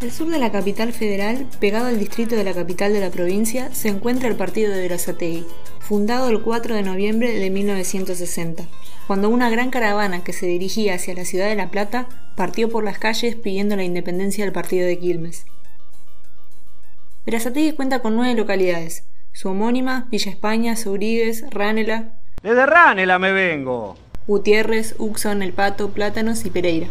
Al sur de la capital federal, pegado al distrito de la capital de la provincia, se encuentra el partido de Verazategui, fundado el 4 de noviembre de 1960, cuando una gran caravana que se dirigía hacia la ciudad de La Plata partió por las calles pidiendo la independencia del partido de Quilmes. Verazategui cuenta con nueve localidades, su homónima, Villa España, Sobrigues, Ránela. Desde Ránela me vengo. Gutiérrez, Uxon, El Pato, Plátanos y Pereira.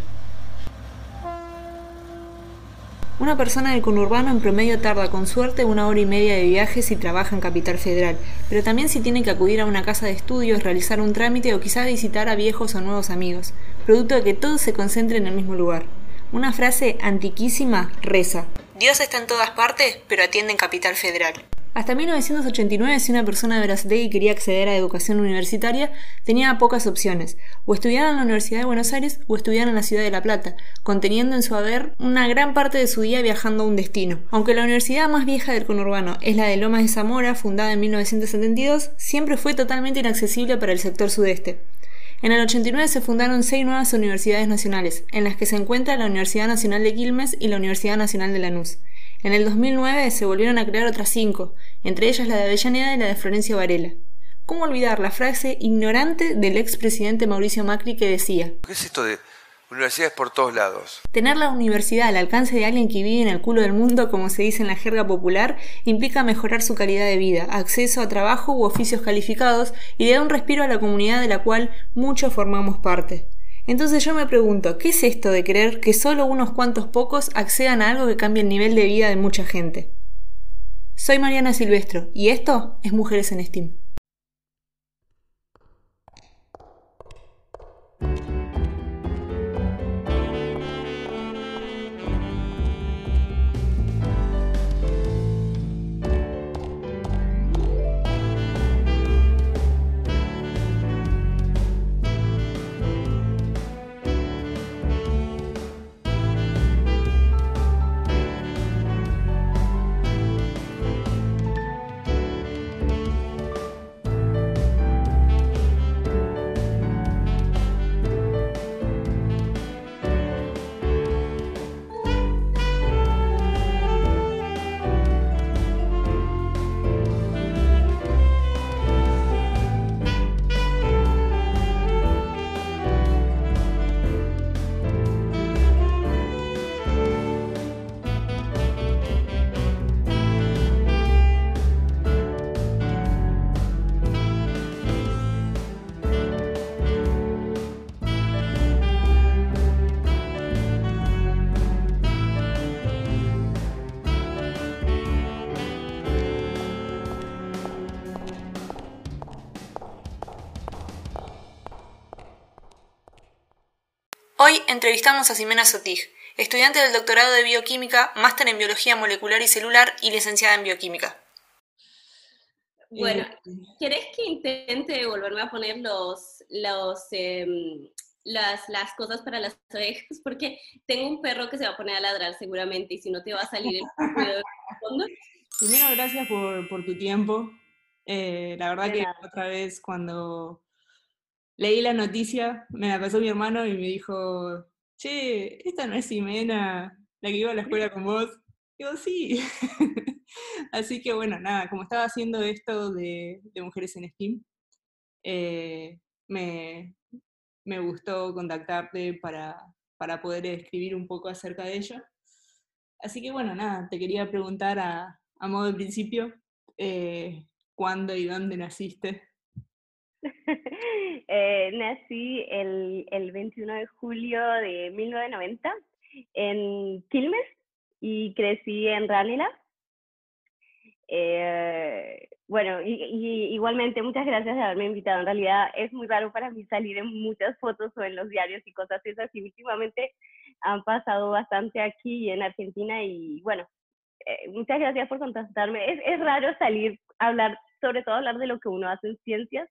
Una persona del conurbano en promedio tarda con suerte una hora y media de viaje si trabaja en Capital Federal, pero también si tiene que acudir a una casa de estudios, realizar un trámite o quizá visitar a viejos o nuevos amigos, producto de que todo se concentre en el mismo lugar. Una frase antiquísima reza. Dios está en todas partes, pero atiende en Capital Federal. Hasta 1989, si una persona de Verazategui quería acceder a educación universitaria, tenía pocas opciones, o estudiar en la Universidad de Buenos Aires o estudiar en la ciudad de La Plata, conteniendo en su haber una gran parte de su día viajando a un destino. Aunque la universidad más vieja del conurbano es la de Lomas de Zamora, fundada en 1972, siempre fue totalmente inaccesible para el sector sudeste. En el 89 se fundaron seis nuevas universidades nacionales, en las que se encuentra la Universidad Nacional de Quilmes y la Universidad Nacional de Lanús. En el 2009 se volvieron a crear otras cinco, entre ellas la de Avellaneda y la de Florencio Varela. ¿Cómo olvidar la frase ignorante del expresidente Mauricio Macri que decía ¿Qué es esto de universidades por todos lados? Tener la universidad al alcance de alguien que vive en el culo del mundo, como se dice en la jerga popular, implica mejorar su calidad de vida, acceso a trabajo u oficios calificados y le da un respiro a la comunidad de la cual muchos formamos parte. Entonces yo me pregunto, ¿qué es esto de creer que solo unos cuantos pocos accedan a algo que cambie el nivel de vida de mucha gente? Soy Mariana Silvestro y esto es Mujeres en Steam. Hoy entrevistamos a Ximena Sotig, estudiante del doctorado de bioquímica, máster en biología molecular y celular y licenciada en bioquímica. Bueno, ¿querés que intente volverme a poner los, los, em, las, las cosas para las orejas? Porque tengo un perro que se va a poner a ladrar seguramente y si no te va a salir el fondo. Primero, gracias por, por tu tiempo. Eh, la verdad De que nada. otra vez cuando leí la noticia, me la pasó mi hermano y me dijo, che, esta no es Ximena, la que iba a la escuela con vos. Digo, sí. Así que bueno, nada, como estaba haciendo esto de, de Mujeres en Steam, eh, me, me gustó contactarte para, para poder escribir un poco acerca de ello. Así que bueno, nada, te quería preguntar a, a modo de principio, eh, ¿cuándo y dónde naciste? Eh, nací el, el 21 de julio de 1990 en Quilmes y crecí en Ránila. Eh, bueno, y, y igualmente muchas gracias de haberme invitado. En realidad es muy raro para mí salir en muchas fotos o en los diarios y cosas esas y últimamente han pasado bastante aquí en Argentina y bueno, eh, muchas gracias por contactarme. Es, es raro salir hablar, sobre todo hablar de lo que uno hace en ciencias.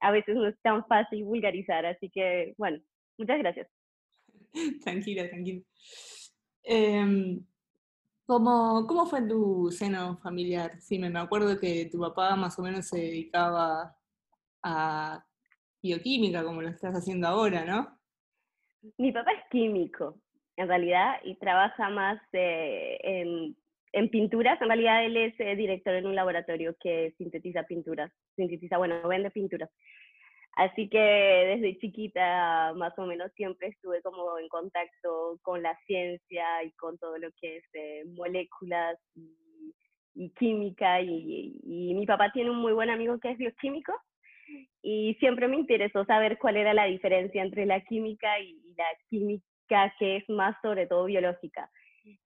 A veces no es tan fácil vulgarizar, así que bueno, muchas gracias. tranquila, tranquila. Em, ¿cómo, ¿Cómo fue tu seno familiar? Sí, me, me acuerdo que tu papá más o menos se dedicaba a bioquímica, como lo estás haciendo ahora, ¿no? Mi papá es químico, en realidad, y trabaja más eh, en, en, pinturas. En realidad, él es eh, director en un laboratorio que sintetiza pinturas, sintetiza, bueno, vende pinturas. Así que desde chiquita, más o menos, siempre estuve como en contacto con la ciencia y con todo lo que es eh, moléculas y, química. Y, y, mi papá tiene un muy buen amigo que es bioquímico y siempre me interesó saber cuál era la diferencia entre la química y, la química que es más sobre todo biológica.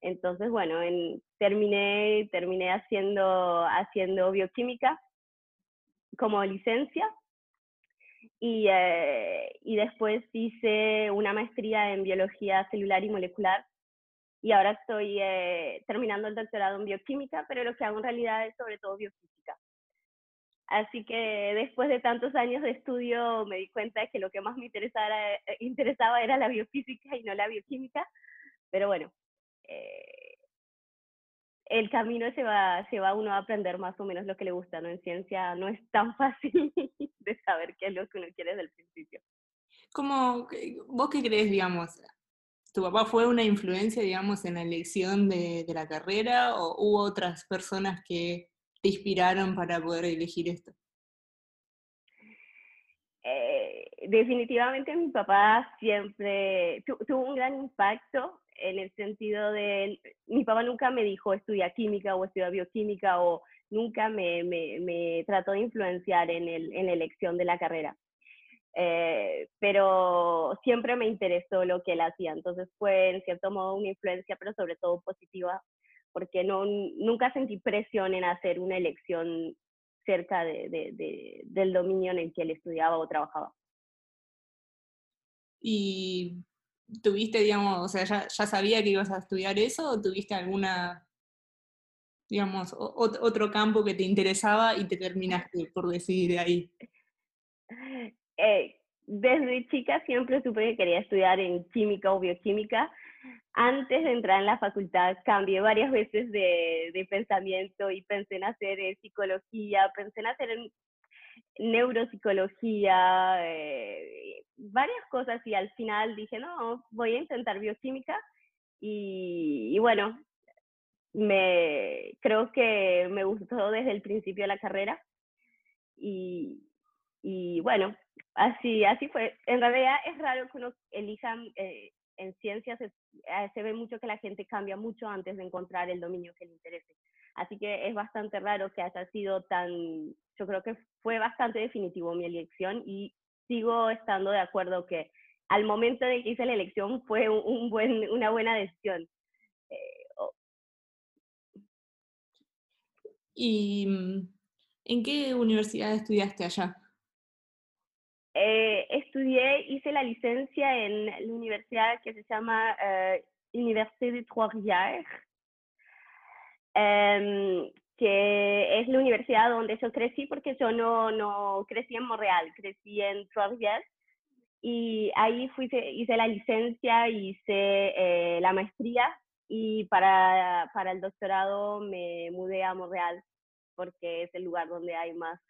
Entonces, bueno, en, terminé, terminé haciendo, haciendo bioquímica como licencia y, eh, y después hice una maestría en biología celular y molecular y ahora estoy eh, terminando el doctorado en bioquímica, pero lo que hago en realidad es sobre todo biofísica. Así que después de tantos años de estudio me di cuenta de que lo que más me interesaba, eh, interesaba era la biofísica y no la bioquímica, pero bueno, el camino se va, se va uno a aprender más o menos lo que le gusta, ¿no? En ciencia no es tan fácil de saber qué es lo que uno quiere desde el principio. ¿Cómo, ¿Vos qué crees, digamos? ¿Tu papá fue una influencia, digamos, en la elección de, de la carrera o hubo otras personas que te inspiraron para poder elegir esto? Eh, definitivamente mi papá siempre tuvo un gran impacto en el sentido de, mi papá nunca me dijo estudia química o estudia bioquímica o nunca me, me, me trató de influenciar en, el, en la elección de la carrera. Eh, pero siempre me interesó lo que él hacía, entonces fue en cierto modo una influencia, pero sobre todo positiva, porque no, nunca sentí presión en hacer una elección cerca de, de, del dominio en el que él estudiaba o trabajaba. Y ¿Tuviste, digamos, o sea, ya, sabía que ibas a estudiar eso o tuviste alguna, digamos, otro campo que te interesaba y te terminaste por decidir ahí? Eh, desde chica siempre supe que quería estudiar en química o bioquímica. Antes de entrar en la facultad cambié varias veces de, de pensamiento y pensé en hacer eh, psicología, pensé en hacer neuropsicología, eh, varias cosas y al final dije, no, voy a intentar bioquímica y, bueno, me, creo que me gustó desde el principio de la carrera y, y bueno, así, así fue. En realidad es raro que uno elija eh, en ciencias, se, eh, se ve mucho que la gente cambia mucho antes de encontrar el dominio que le interese. Así que es bastante raro que haya sido tan, yo creo que fue bastante definitivo mi elección y sigo estando de acuerdo que al momento de que hice la elección fue un, buen, una buena decisión. Eh, ¿Y mm, en qué universidad estudiaste allá? Eh, estudié, hice la licencia en la universidad que se llama eh, Université de Trois-Rivières, em, que es la universidad donde yo crecí, porque yo no, no crecí en Montreal, crecí en Trois-Rivières, y ahí fui, hice la licencia, hice eh, la maestría, y para, para el doctorado me mudé a Montreal, porque es el lugar donde hay más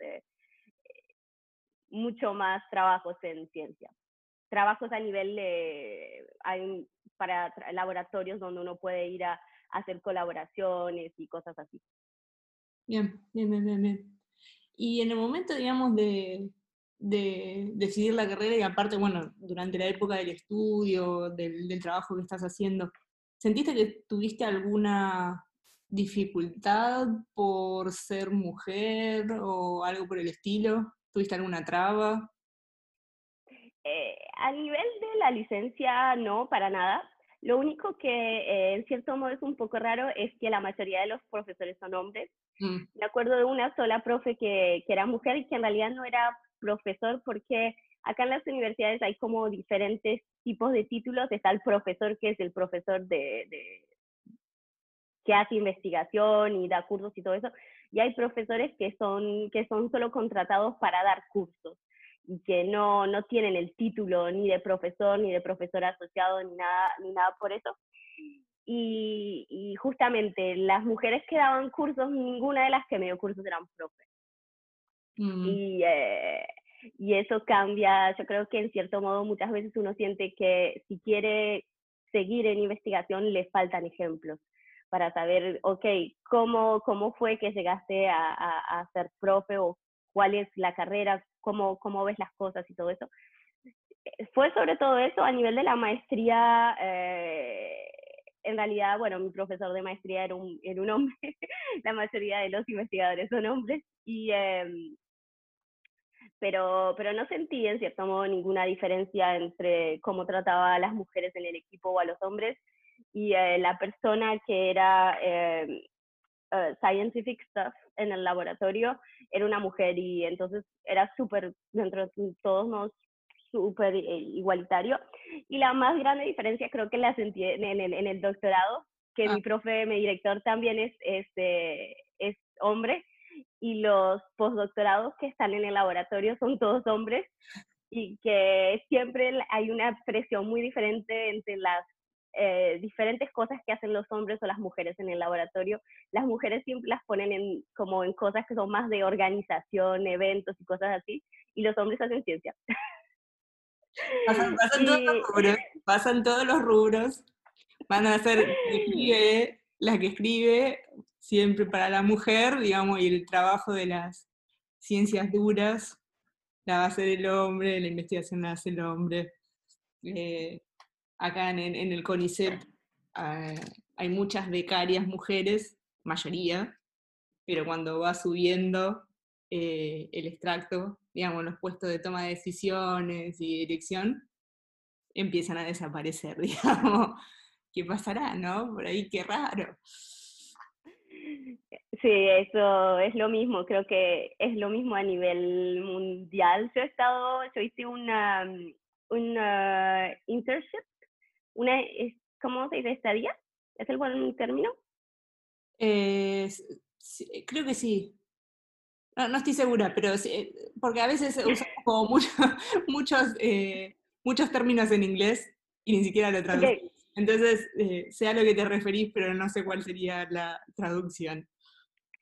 mucho más trabajos en ciencia. Trabajos a nivel de, hay para laboratorios donde uno puede ir a, hacer colaboraciones y cosas así. Bien, bien, bien, bien, Y en el momento, digamos, de, de decidir la carrera y aparte, bueno, durante la época del estudio, del, del trabajo que estás haciendo, ¿sentiste que tuviste alguna dificultad por ser mujer o algo por el estilo? ¿Tuviste alguna traba? Eh, a nivel de la licencia, no, para nada. Lo único que eh, en cierto modo es un poco raro es que la mayoría de los profesores son hombres. Mm. Me acuerdo de una sola profe que, que era mujer y que en realidad no era profesor porque acá en las universidades hay como diferentes tipos de títulos. Está el profesor que es el profesor de, de, que hace investigación y da cursos y todo eso, y hay profesores que son, que son solo contratados para dar cursos y que no, no tienen el título ni de profesor, ni de profesor asociado, ni nada, ni nada por eso. Y, y justamente las mujeres que daban cursos, ninguna de las que me dio cursos eran profes. Mm. Y, eh, y eso cambia, yo creo que en cierto modo muchas veces uno siente que si quiere seguir en investigación le faltan ejemplos para saber, ok, cómo, cómo fue que llegaste a, a, ser profe o cuál es la carrera, cómo, cómo ves las cosas y todo eso. Fue sobre todo eso a nivel de la maestría. Eh, en realidad, bueno, mi profesor de maestría era un, era un hombre, la mayoría de los investigadores son hombres, y, em, pero, pero no sentí en cierto modo ninguna diferencia entre cómo trataba a las mujeres en el equipo o a los hombres, y eh, la persona que era em, eh, scientific stuff en el laboratorio era una mujer y entonces era súper, dentro de todos nos súper eh, igualitario. Y la más grande diferencia creo que la sentí en, el, en el doctorado, que mi ah. profe, mi director también es, es, es hombre, y los postdoctorados que están en el laboratorio son todos hombres, y que siempre hay una presión muy diferente entre las eh, diferentes cosas que hacen los hombres o las mujeres en el laboratorio. Las mujeres siempre las ponen en, como en cosas que son más de organización, eventos y cosas así, y los hombres hacen ciencia. Pasan, todos los rubros, pasan todos los rubros. Van a ser la que escribe siempre para la mujer, digamos, y el trabajo de las ciencias duras la va a hacer el hombre, la investigación la hace el hombre. Eh, acá en, el CONICET ah, hay muchas becarias mujeres, mayoría, pero cuando va subiendo eh, el extracto, digamos, los puestos de toma de decisiones y dirección, empiezan a desaparecer, digamos. ¿Qué pasará, no? Por ahí, qué raro. Sí, eso es lo mismo, creo que es lo mismo a nivel mundial. Yo he estado, yo hice una, una internship, una, ¿cómo se dice? ¿Estadía? ¿Es el buen término? Eh, creo que sí. No, estoy segura, pero sí, porque a veces usamos como muchos, eh, muchos términos en inglés y ni siquiera lo traducimos. Entonces, eh, sé a lo que te referís, pero no sé cuál sería la traducción.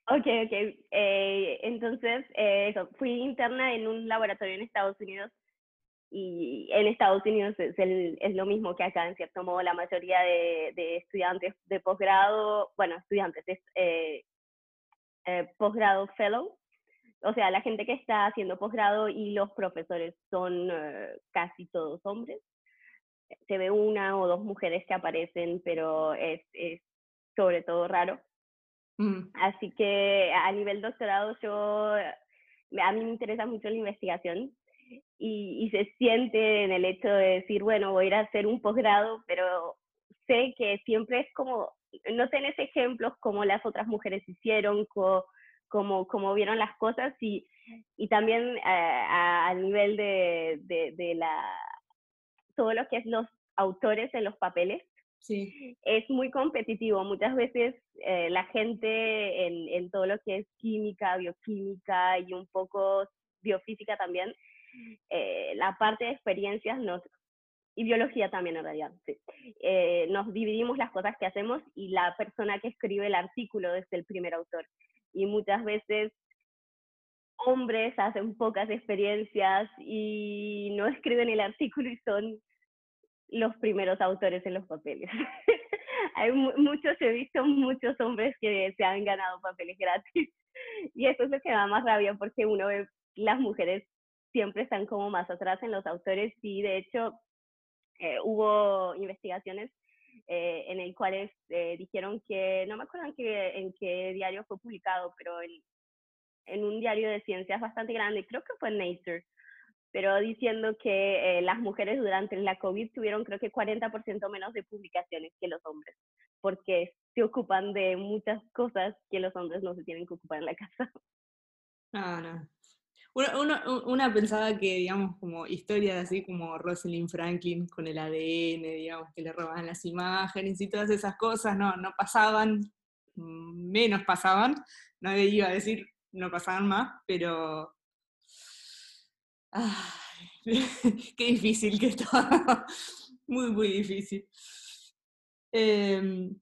Ok, ok. Eh, entonces, eso, fui interna en un laboratorio en Estados Unidos y en Estados Unidos es, es, lo mismo que acá, en cierto modo, la mayoría de, de estudiantes de posgrado, bueno, estudiantes, eh, posgrado fellow, o sea, la gente que está haciendo posgrado y los profesores son eh, casi todos hombres. Se ve una o dos mujeres que aparecen, pero es, es sobre todo raro. Mm. Así que a nivel doctorado yo, a mí me interesa mucho la investigación y, y se siente en el hecho de decir, bueno, voy a ir a hacer un posgrado, pero sé que siempre es como, no tenés ejemplos como las otras mujeres hicieron, como cómo, vieron las cosas y, y también eh, a, nivel de, de, la, todo lo que es los autores en los papeles. Sí. Es muy competitivo. Muchas veces eh, la gente en, en, todo lo que es química, bioquímica y un poco biofísica también, eh, la parte de experiencias nos, y biología también en realidad, sí. nos dividimos las cosas que hacemos y la persona que escribe el artículo es el primer autor y muchas veces hombres hacen pocas experiencias y no escriben el artículo y son los primeros autores en los papeles. Hay muchos, he visto muchos hombres que se han ganado papeles gratis y eso es lo que da más rabia porque uno ve las mujeres siempre están como más atrás en los autores y de hecho eh, hubo investigaciones eh, en el cual eh, dijeron que, no me acuerdo en qué, diario fue publicado, pero en, un diario de ciencias bastante grande, creo que fue Nature, pero diciendo que eh, las mujeres durante la COVID tuvieron creo que 40% menos de publicaciones que los hombres, porque se ocupan de muchas cosas que los hombres no se tienen que ocupar en la casa. No. Una, pensaba que, digamos, como historias así como Rosalind Franklin con el ADN, digamos, que le robaban las imágenes y todas esas cosas, no, no pasaban, menos pasaban, nadie iba a decir no pasaban más, pero... qué difícil que estaba, muy, muy difícil. Em,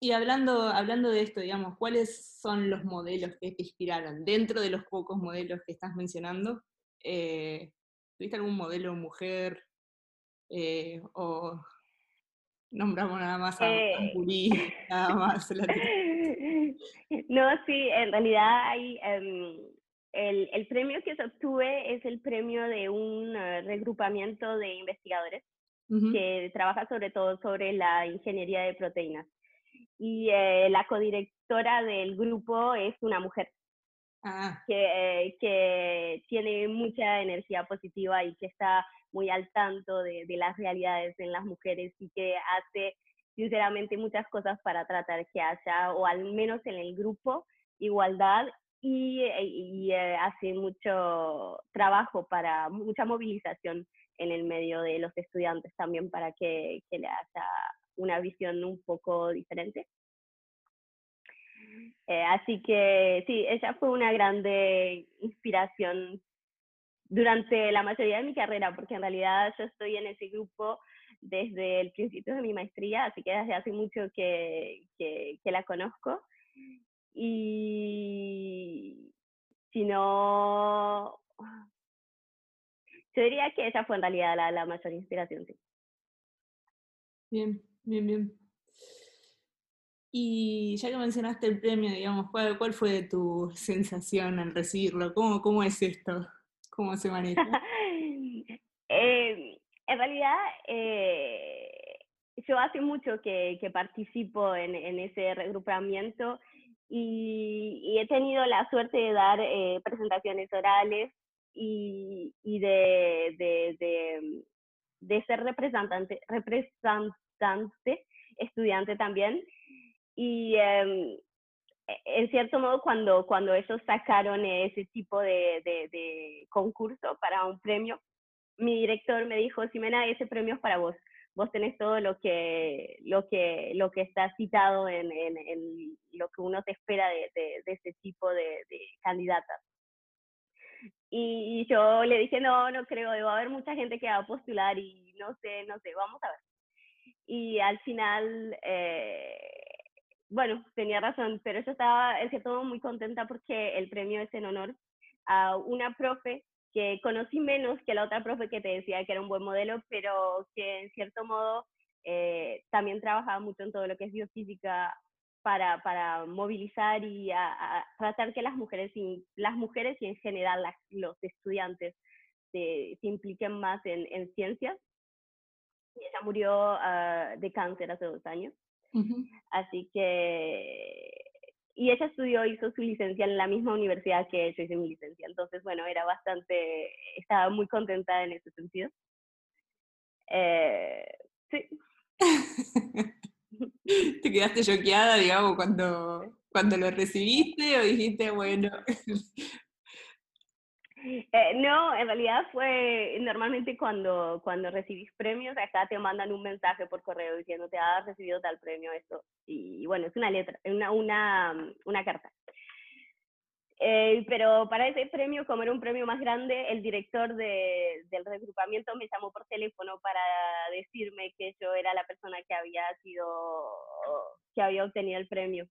y hablando, hablando de esto, digamos, ¿cuáles son los modelos que te inspiraron? Dentro de los pocos modelos que estás mencionando, eh, ¿tuviste algún modelo mujer? Eh, o nombramos nada más a Eh, Ampuri, nada más. la No, sí, en realidad hay, em, el, el premio que se obtuve es el premio de un eh, regrupamiento de investigadores Ujú. que trabaja sobre todo sobre la ingeniería de proteínas. Y eh, la codirectora del grupo es una mujer. Ah, que, eh, que tiene mucha energía positiva y que está muy al tanto de, de las realidades en las mujeres y que hace sinceramente muchas cosas para tratar que haya, o al menos en el grupo, igualdad y, eh, y, eh, hace mucho trabajo para mucha movilización en el medio de los estudiantes también para que, que le haya una visión un poco diferente. Eh, así que sí, ella fue una grande inspiración durante la mayoría de mi carrera, porque en realidad yo estoy en ese grupo desde el principio de mi maestría, así que desde hace mucho que, que, que la conozco. Y si no, yo diría que esa fue en realidad la, la mayor inspiración, sí. bien, bien, bien. Y ya que mencionaste el premio, digamos, ¿cuál, cuál fue tu sensación al recibirlo? ¿Cómo, cómo es esto? ¿Cómo se maneja? Eh, en realidad, eh, yo hace mucho que, que participo en, en, ese regrupamiento y, y, he tenido la suerte de dar eh, presentaciones orales y, y de, de, de, ser representante, representante, estudiante también. Y eh, en cierto modo, cuando, cuando ellos sacaron ese tipo de, concurso para un premio, mi director me dijo, Simena, ese premio es para vos. Vos tenés todo lo que, lo que, lo que está citado en, en, lo que uno te espera de, de, ese tipo de, de candidatas. Y, yo le dije, no, no creo, va a haber mucha gente que va a postular y no sé, no sé, vamos a ver. Y al final, eh, bueno, tenía razón, pero yo estaba en cierto modo muy contenta porque el premio es en honor a una profe que conocí menos que la otra profe que te decía que era un buen modelo, pero que en cierto modo eh, también trabajaba mucho en todo lo que es biofísica para, para movilizar y a, a tratar que las mujeres, y, las mujeres y en general las, los estudiantes se, se impliquen más en, en, ciencias. Y ella murió uh, de cáncer hace dos años. Uh -huh. Así que y ella estudió, hizo su licencia en la misma universidad que yo hice mi licencia. Entonces, bueno, era bastante, estaba muy contenta en ese sentido. Eh, sí. ¿Te quedaste choqueada, digamos, cuando, cuando lo recibiste o dijiste, bueno? Eh, no, en realidad fue normalmente cuando, cuando recibís premios, acá te mandan un mensaje por correo diciendo te has recibido tal premio, esto. Y, y bueno, es una letra, una, una, una carta. Eh, pero para ese premio, como era un premio más grande, el director de, del regrupamiento me llamó por teléfono para decirme que yo era la persona que había sido, que había obtenido el premio.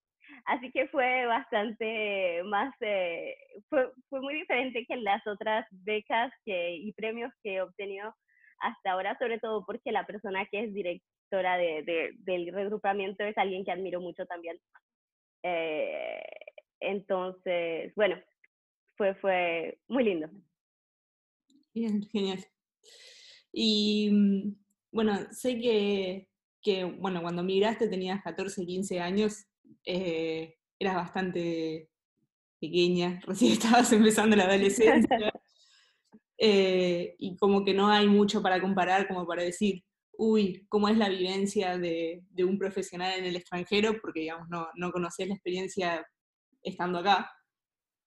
Así que fue bastante más, eh, fue, fue muy diferente que las otras becas que, y premios que he obtenido hasta ahora, sobre todo porque la persona que es directora de, de, del regrupamiento es alguien que admiro mucho también. Eh, entonces, bueno, fue, fue muy lindo. Bien, genial. Y mm, bueno, sé que, que, bueno, cuando migraste tenías 14, 15 años, eh, eras bastante pequeña, recién estabas empezando la adolescencia, eh, y como que no hay mucho para comparar, como para decir, uy, cómo es la vivencia de, de un profesional en el extranjero, porque digamos, no, no conoces la experiencia estando acá,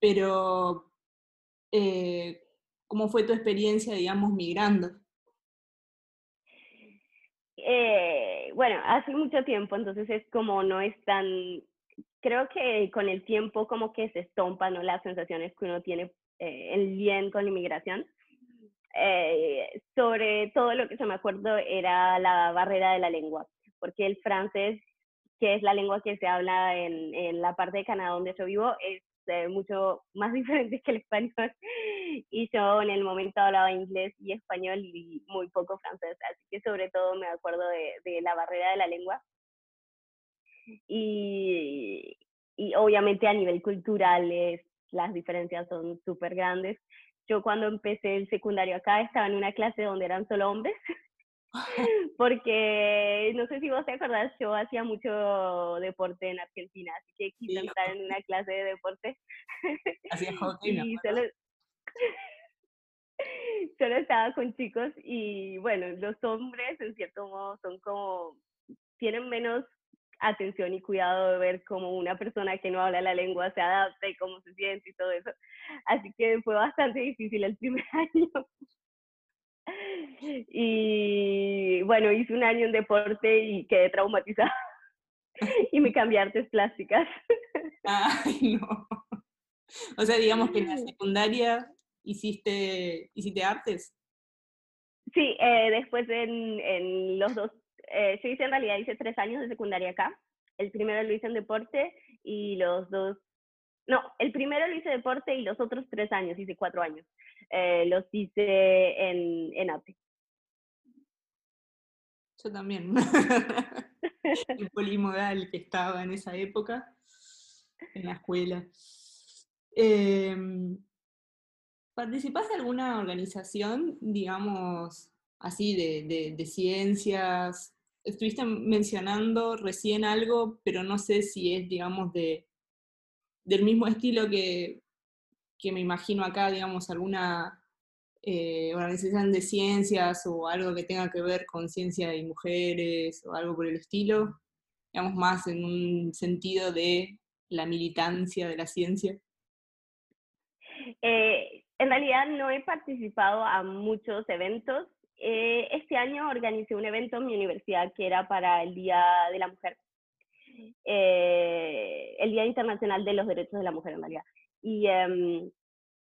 pero eh, ¿cómo fue tu experiencia, digamos, migrando? Eh, bueno, hace mucho tiempo, entonces es como no es tan, creo que con el tiempo como que se estompan ¿no? las sensaciones que uno tiene eh, el bien con la inmigración. Eh, sobre todo lo que se me acuerdo era la barrera de la lengua, porque el francés, que es la lengua que se habla en, en la parte de Canadá donde yo vivo, es eh, mucho más diferentes que el español. Y yo en el momento hablaba inglés y español y muy poco francés, así que sobre todo me acuerdo de, de la barrera de la lengua. Y, y obviamente a nivel cultural las diferencias son súper grandes. Yo cuando empecé el secundario acá estaba en una clase donde eran solo hombres, porque no sé si vos te acordás, yo hacía mucho deporte en Argentina, así que quise entrar en una clase de deporte. Hacía hockey, y solo, solo estaba con chicos y bueno, los hombres en cierto modo son como, tienen menos atención y cuidado de ver cómo una persona que no habla la lengua se adapta y cómo se siente y todo eso. Así que fue bastante difícil el primer año. Y bueno, hice un año en deporte y quedé traumatizada. Y me cambié a artes plásticas. Ay, no. O sea, digamos que en la secundaria hiciste, hiciste artes. Sí, eh, después en, en los dos eh, yo hice en realidad, hice tres años de secundaria acá. El primero lo hice en deporte y los dos, no, el primero lo hice deporte y los otros tres años, hice cuatro años, eh, los hice en, en arte. Yo también. el polimodal que estaba en esa época, en la escuela. Eh, ¿Participás de alguna organización, digamos, así de, de, ciencias. Estuviste mencionando recién algo, pero no sé si es, digamos, de, del mismo estilo que, que me imagino acá, digamos, alguna eh, organización de ciencias o algo que tenga que ver con ciencia y mujeres o algo por el estilo, digamos, más en un sentido de la militancia de la ciencia. Eh, en realidad no he participado a muchos eventos, eh, este año organicé un evento en mi universidad que era para el Día de la Mujer, eh, el Día Internacional de los Derechos de la Mujer en realidad. Y em,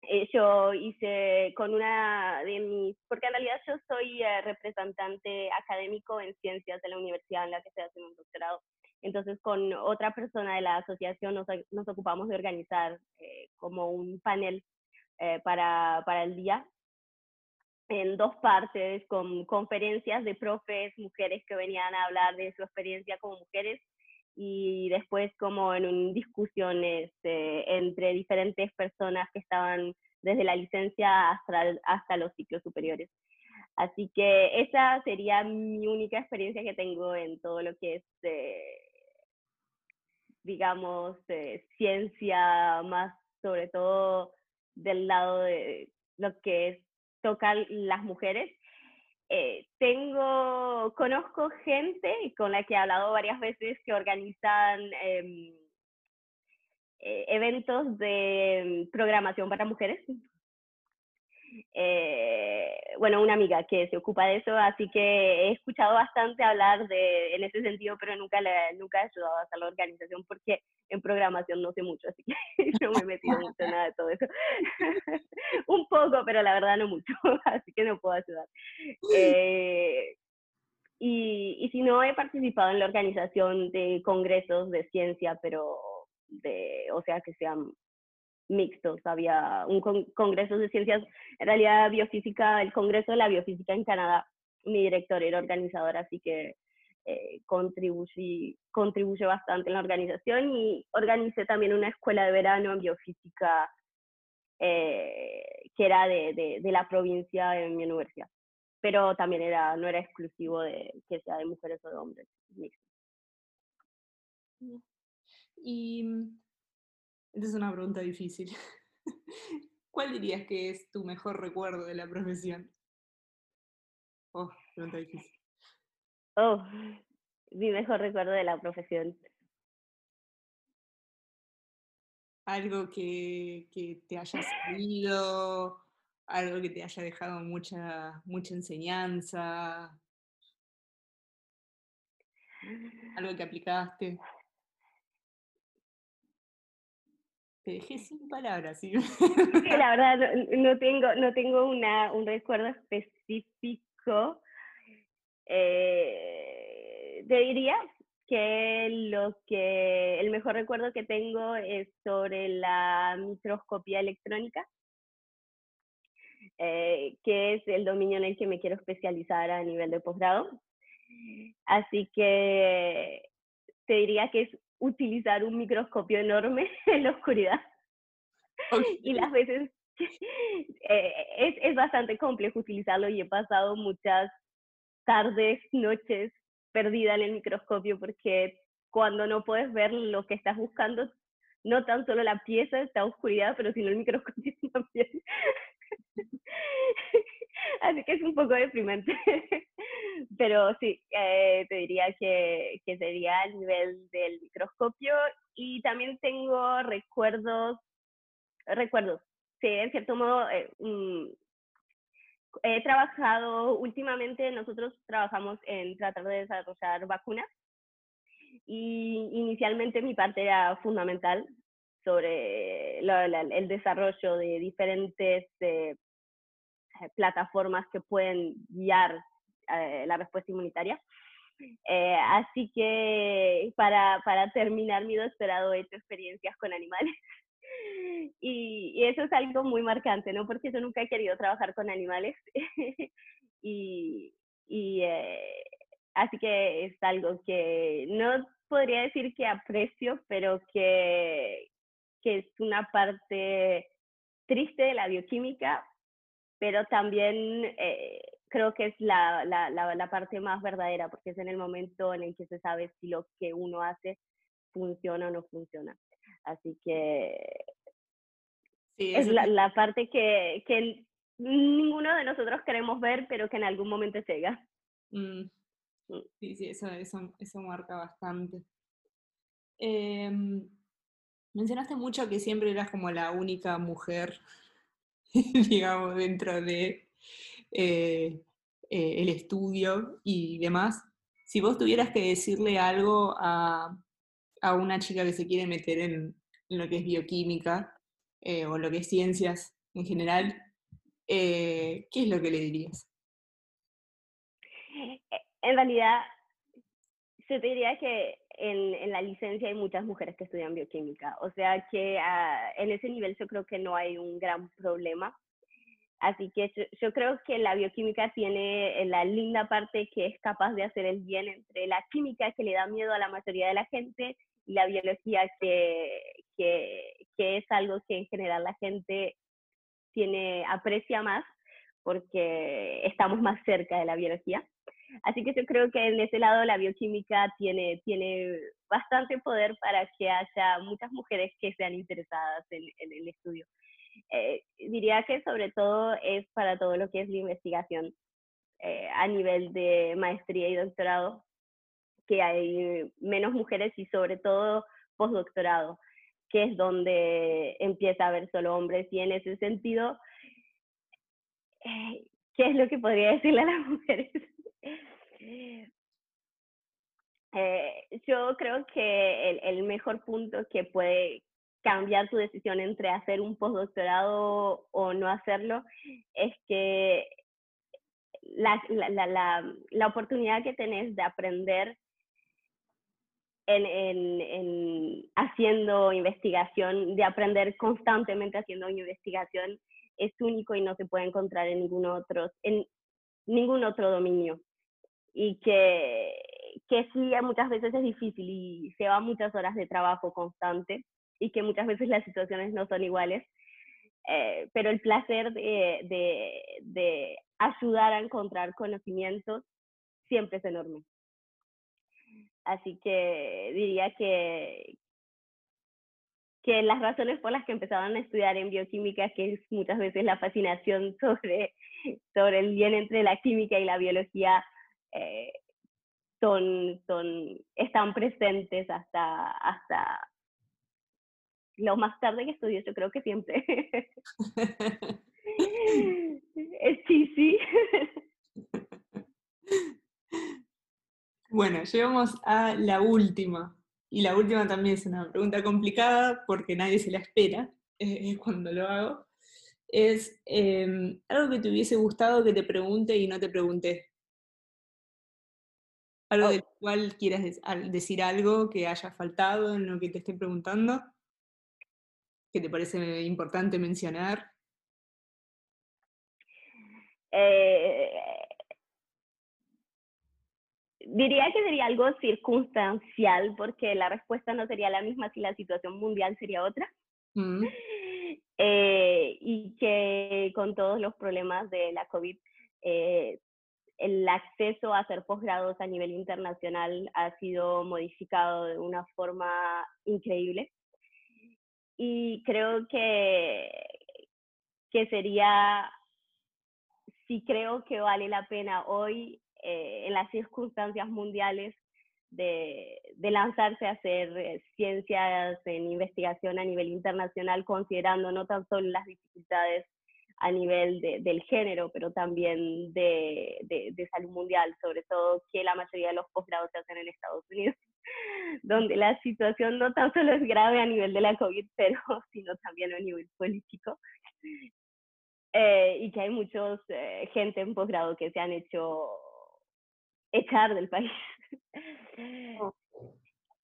eh, yo hice con una de mis, porque en realidad yo soy representante académico en ciencias de la universidad en la que estoy haciendo un doctorado. Entonces, con otra persona de la asociación nos, ocupamos de organizar como un panel para, para el día en dos partes, con conferencias de profes, mujeres que venían a hablar de su experiencia como mujeres y después como en discusiones este, entre diferentes personas que estaban desde la licencia hasta, hasta los ciclos superiores. Así que esa sería mi única experiencia que tengo en todo lo que es, eh, digamos, eh, ciencia, más sobre todo del lado de lo que es tocan las mujeres. Eh, tengo, conozco gente con la que he hablado varias veces que organizan em, eh, eventos de programación para mujeres, eh, bueno, una amiga que se ocupa de eso, así que he escuchado bastante hablar de, en ese sentido, pero nunca, le, nunca he ayudado a hacer la organización porque en programación no sé mucho, así que no me he metido mucho en nada de todo eso. Un poco, pero la verdad no mucho, así que no puedo ayudar. Eh, y, y si no, he participado en la organización de congresos de ciencia, pero de, o sea, que sean mixtos. Había un congreso de ciencias, en realidad biofísica, el Congreso de la Biofísica en Canadá. Mi director era organizador, así que eh, contribuye, contribuye bastante en la organización y organicé también una escuela de verano en biofísica eh, que era de, de, la provincia en mi universidad. Pero también era, no era exclusivo de que sea de mujeres o de hombres. Y esta es una pregunta difícil. ¿Cuál dirías que es tu mejor recuerdo de la profesión? Oh, pregunta difícil. Oh, mi mejor recuerdo de la profesión. Algo que, que te haya servido, algo que te haya dejado mucha, mucha enseñanza, algo que aplicaste. Te sin palabras. ¿sí? la verdad no, tengo, no tengo una, un recuerdo específico. Eh, te diría que lo que el mejor recuerdo que tengo es sobre la microscopía electrónica, eh, que es el dominio en el que me quiero especializar a nivel de posgrado. Así que te diría que es utilizar un microscopio enorme en la oscuridad. Y las veces eh, es, es bastante complejo utilizarlo y he pasado muchas tardes, noches perdida en el microscopio porque cuando no puedes ver lo que estás buscando, no tan solo la pieza está oscuridad, pero sino el microscopio también. Así que es un poco deprimente. Pero sí, eh, te diría que, que sería el nivel del microscopio. Y también tengo recuerdos, recuerdos, sí, en cierto modo, eh, mm, he trabajado últimamente, nosotros trabajamos en tratar de desarrollar vacunas y inicialmente mi parte era fundamental sobre el desarrollo de diferentes eh, plataformas que pueden guiar eh, la respuesta inmunitaria. Eh, así que para, para terminar mi doctorado he hecho experiencias con animales y, eso es algo muy marcante, ¿no? Porque yo nunca he querido trabajar con animales. y, eh, así que es algo que no podría decir que aprecio, pero que, que es una parte triste de la bioquímica, pero también eh, creo que es la, la, la, la, parte más verdadera, porque es en el momento en el que se sabe si lo que uno hace funciona o no funciona. Así que es la, parte que, que, ninguno de nosotros queremos ver, pero que en algún momento llega. Mm. Mm. Sí, sí, eso, eso, eso marca bastante. Em, mencionaste mucho que siempre eras como la única mujer, digamos, dentro de eh, eh, estudio y demás. Si vos tuvieras que decirle algo a, a una chica que se quiere meter en, lo que es bioquímica, eh, o lo que es ciencias en general, ¿qué es lo que le dirías? En realidad, yo te diría que en, la licencia hay muchas mujeres que estudian bioquímica, o sea que uh, en ese nivel yo creo que no hay un gran problema. Así que yo, creo que la bioquímica tiene la linda parte que es capaz de hacer el bien entre la química que le da miedo a la mayoría de la gente y la biología que, que, que es algo que en general la gente tiene, aprecia más porque estamos más cerca de la biología. Así que yo creo que en ese lado la bioquímica tiene, tiene bastante poder para que haya muchas mujeres que sean interesadas en, en el estudio. Eh, diría que sobre todo es para todo lo que es la investigación eh, a nivel de maestría y doctorado, que hay menos mujeres y sobre todo postdoctorado que es donde empieza a haber solo hombres y en ese sentido, eh, ¿qué es lo que podría decirle a las mujeres? Eh, yo creo que el, mejor punto que puede cambiar tu decisión entre hacer un postdoctorado o no hacerlo es que la, la, la, la oportunidad que tenés de aprender en, en, haciendo investigación, de aprender constantemente haciendo investigación, es único y no se puede encontrar en ningún otro, en ningún otro dominio. Y que, que sí, muchas veces es difícil y se va muchas horas de trabajo constante y que muchas veces las situaciones no son iguales. Eh, pero el placer de, de, de ayudar a encontrar conocimientos siempre es enorme. Así que diría que, que las razones por las que empezaban a estudiar en bioquímica, que es muchas veces la fascinación sobre, sobre el bien entre la química y la biología, eh, son, son, están presentes hasta, hasta lo más tarde que estudié, yo creo que siempre. sí, sí. Bueno, llegamos a la última. Y la última también es una pregunta complicada porque nadie se la espera eh, cuando lo hago. Es eh, algo que te hubiese gustado que te pregunte y no te pregunté. ¿Algo Oh. del cual quieras decir algo que haya faltado en lo que te esté preguntando? ¿Que te parece importante mencionar? Eh, diría que sería algo circunstancial, porque la respuesta no sería la misma si la situación mundial sería otra. Mm, Eh, y que con todos los problemas de la COVID, eh, el acceso a hacer posgrados a nivel internacional ha sido modificado de una forma increíble. Y creo que, que sería, sí creo que vale la pena hoy, eh, en las circunstancias mundiales, de, de lanzarse a hacer eh, ciencias en investigación a nivel internacional, considerando no tan solo las dificultades a nivel de- del género, pero también de, de- de salud mundial, sobre todo que la mayoría de los posgrados se hacen en Estados Unidos, donde la situación no tan solo es grave a nivel de la COVID, pero sino también a nivel político. Eh, y que hay muchos eh, gente en posgrado que se han hecho echar del país.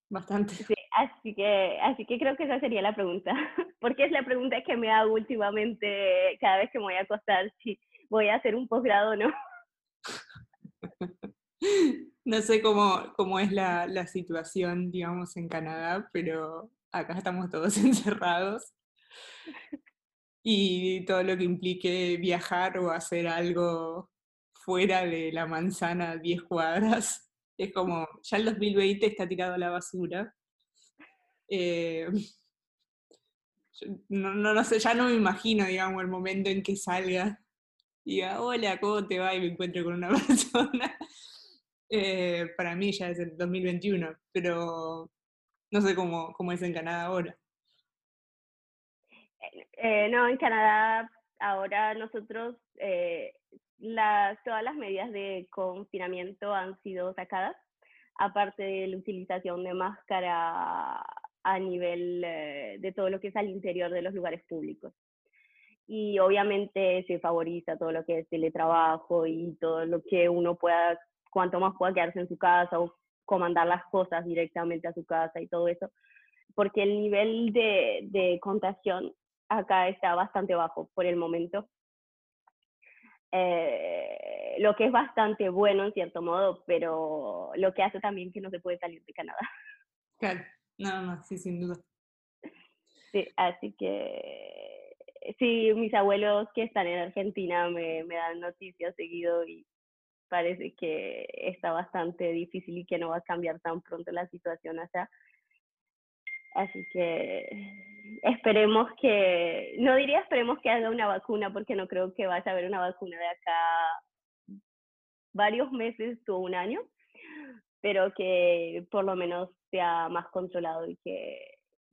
bastante. Sí, así que, así que creo que esa sería la pregunta, porque es la pregunta que me hago últimamente cada vez que me voy a acostar, si voy a hacer un posgrado o no. No sé cómo, cómo es la, la situación, digamos, en Canadá, pero acá estamos todos encerrados. Y todo lo que implique viajar o hacer algo fuera de la manzana 10 cuadras, es como, ya el 2020 está tirado a la basura. Eh, no, no, no sé, ya no me imagino, digamos, el momento en que salga y diga, hola, ¿cómo te va? Y me encuentro con una persona. Eh, para mí ya es el 2021, pero no sé cómo, cómo es en Canadá ahora. Eh, no, en Canadá ahora nosotros, todas las medidas de confinamiento han sido sacadas, aparte de la utilización de máscara a nivel eh, de todo lo que es al interior de los lugares públicos. Y obviamente se favoriza todo lo que es teletrabajo y todo lo que uno pueda, cuanto más pueda quedarse en su casa o comandar las cosas directamente a su casa y todo eso, porque el nivel de, de contagión acá está bastante bajo por el momento. Eh, lo que es bastante bueno en cierto modo, pero lo que hace también que no se puede salir de Canadá. Claro, no, no, sí, sin duda. Sí, así que sí, mis abuelos que están en Argentina me, me dan noticias seguido y parece que está bastante difícil y que no va a cambiar tan pronto la situación allá. Así que esperemos que, no diría esperemos que haya una vacuna porque no creo que vaya a haber una vacuna de acá varios meses o un año, pero que por lo menos sea más controlado y que,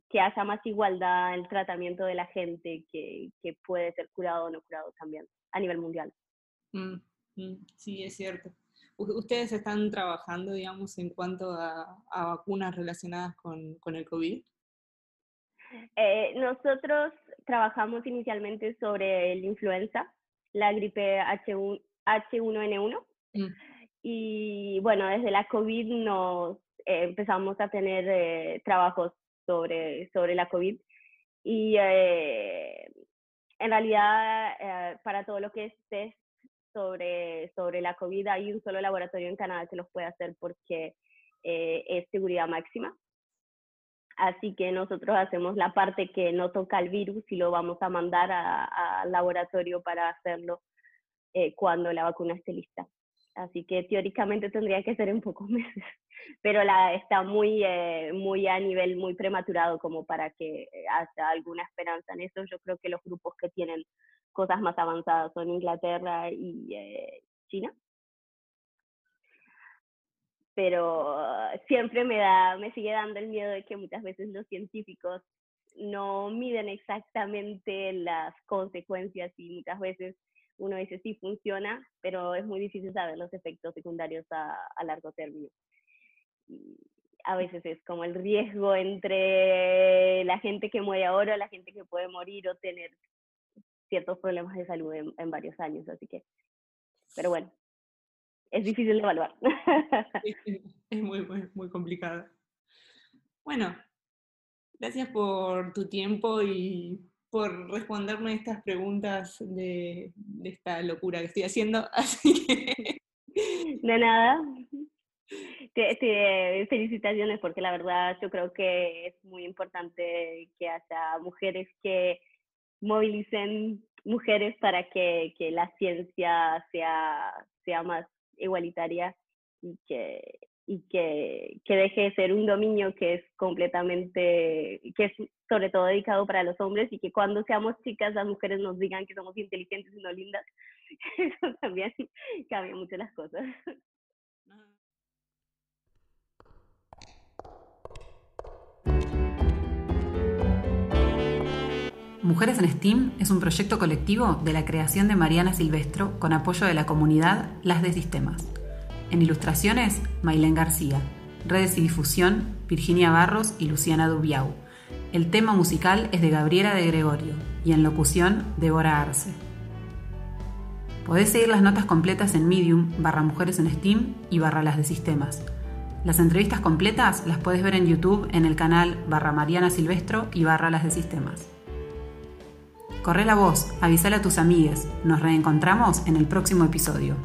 que haya más igualdad en el tratamiento de la gente que, que puede ser curado o no curado también a nivel mundial. Mm, mm, sí, es cierto. ¿Ustedes están trabajando, digamos, en cuanto a, a vacunas relacionadas con, con el COVID? Eh, nosotros trabajamos inicialmente sobre el influenza, la gripe H1, H1N1, Mm, y bueno, desde la COVID nos eh, empezamos a tener eh, trabajos sobre, sobre la COVID y eh, en realidad eh, para todo lo que es test sobre, sobre la COVID hay un solo laboratorio en Canadá que los puede hacer porque eh, es seguridad máxima. Así que nosotros hacemos la parte que no toca el virus y lo vamos a mandar al laboratorio para hacerlo eh, cuando la vacuna esté lista. Así que teóricamente tendría que ser en pocos meses, pero la, está muy, eh, muy a nivel muy prematurado como para que haya alguna esperanza en eso. Yo creo que los grupos que tienen cosas más avanzadas son Inglaterra y eh, China. Pero uh, siempre me da, me sigue dando el miedo de que muchas veces los científicos no miden exactamente las consecuencias y muchas veces uno dice sí funciona, pero es muy difícil saber los efectos secundarios a, largo término. Y a veces es como el riesgo entre la gente que muere ahora, la gente que puede morir o tener ciertos problemas de salud en, en varios años, así que, pero bueno, es difícil de evaluar. es muy, muy, muy complicado. Bueno, gracias por tu tiempo y por responderme estas preguntas de, esta locura que estoy haciendo. Así que... De nada. felicitaciones porque la verdad yo creo que es muy importante que haya mujeres que movilicen mujeres para que, que la ciencia sea, sea más igualitaria y que, y que, que, deje de ser un dominio que es completamente, que es sobre todo dedicado para los hombres y que cuando seamos chicas las mujeres nos digan que somos inteligentes y no lindas, eso también cambia mucho las cosas. Mujeres en STEAM es un proyecto colectivo de la creación de Mariana Silvestro con apoyo de la comunidad Las de Sistemas. En ilustraciones, Mailén García. Redes y difusión, Virginia Barros y Luciana Dubiau. El tema musical es de Gabriela de Gregorio y en locución, Débora Arce. Podés seguir las notas completas en Medium, barra Mujeres en STEAM y barra Las de Sistemas. Las entrevistas completas las puedes ver en YouTube en el canal barra Mariana Silvestro y barra Las de Sistemas. Corre la voz, avísale a tus amigues. Nos reencontramos en el próximo episodio.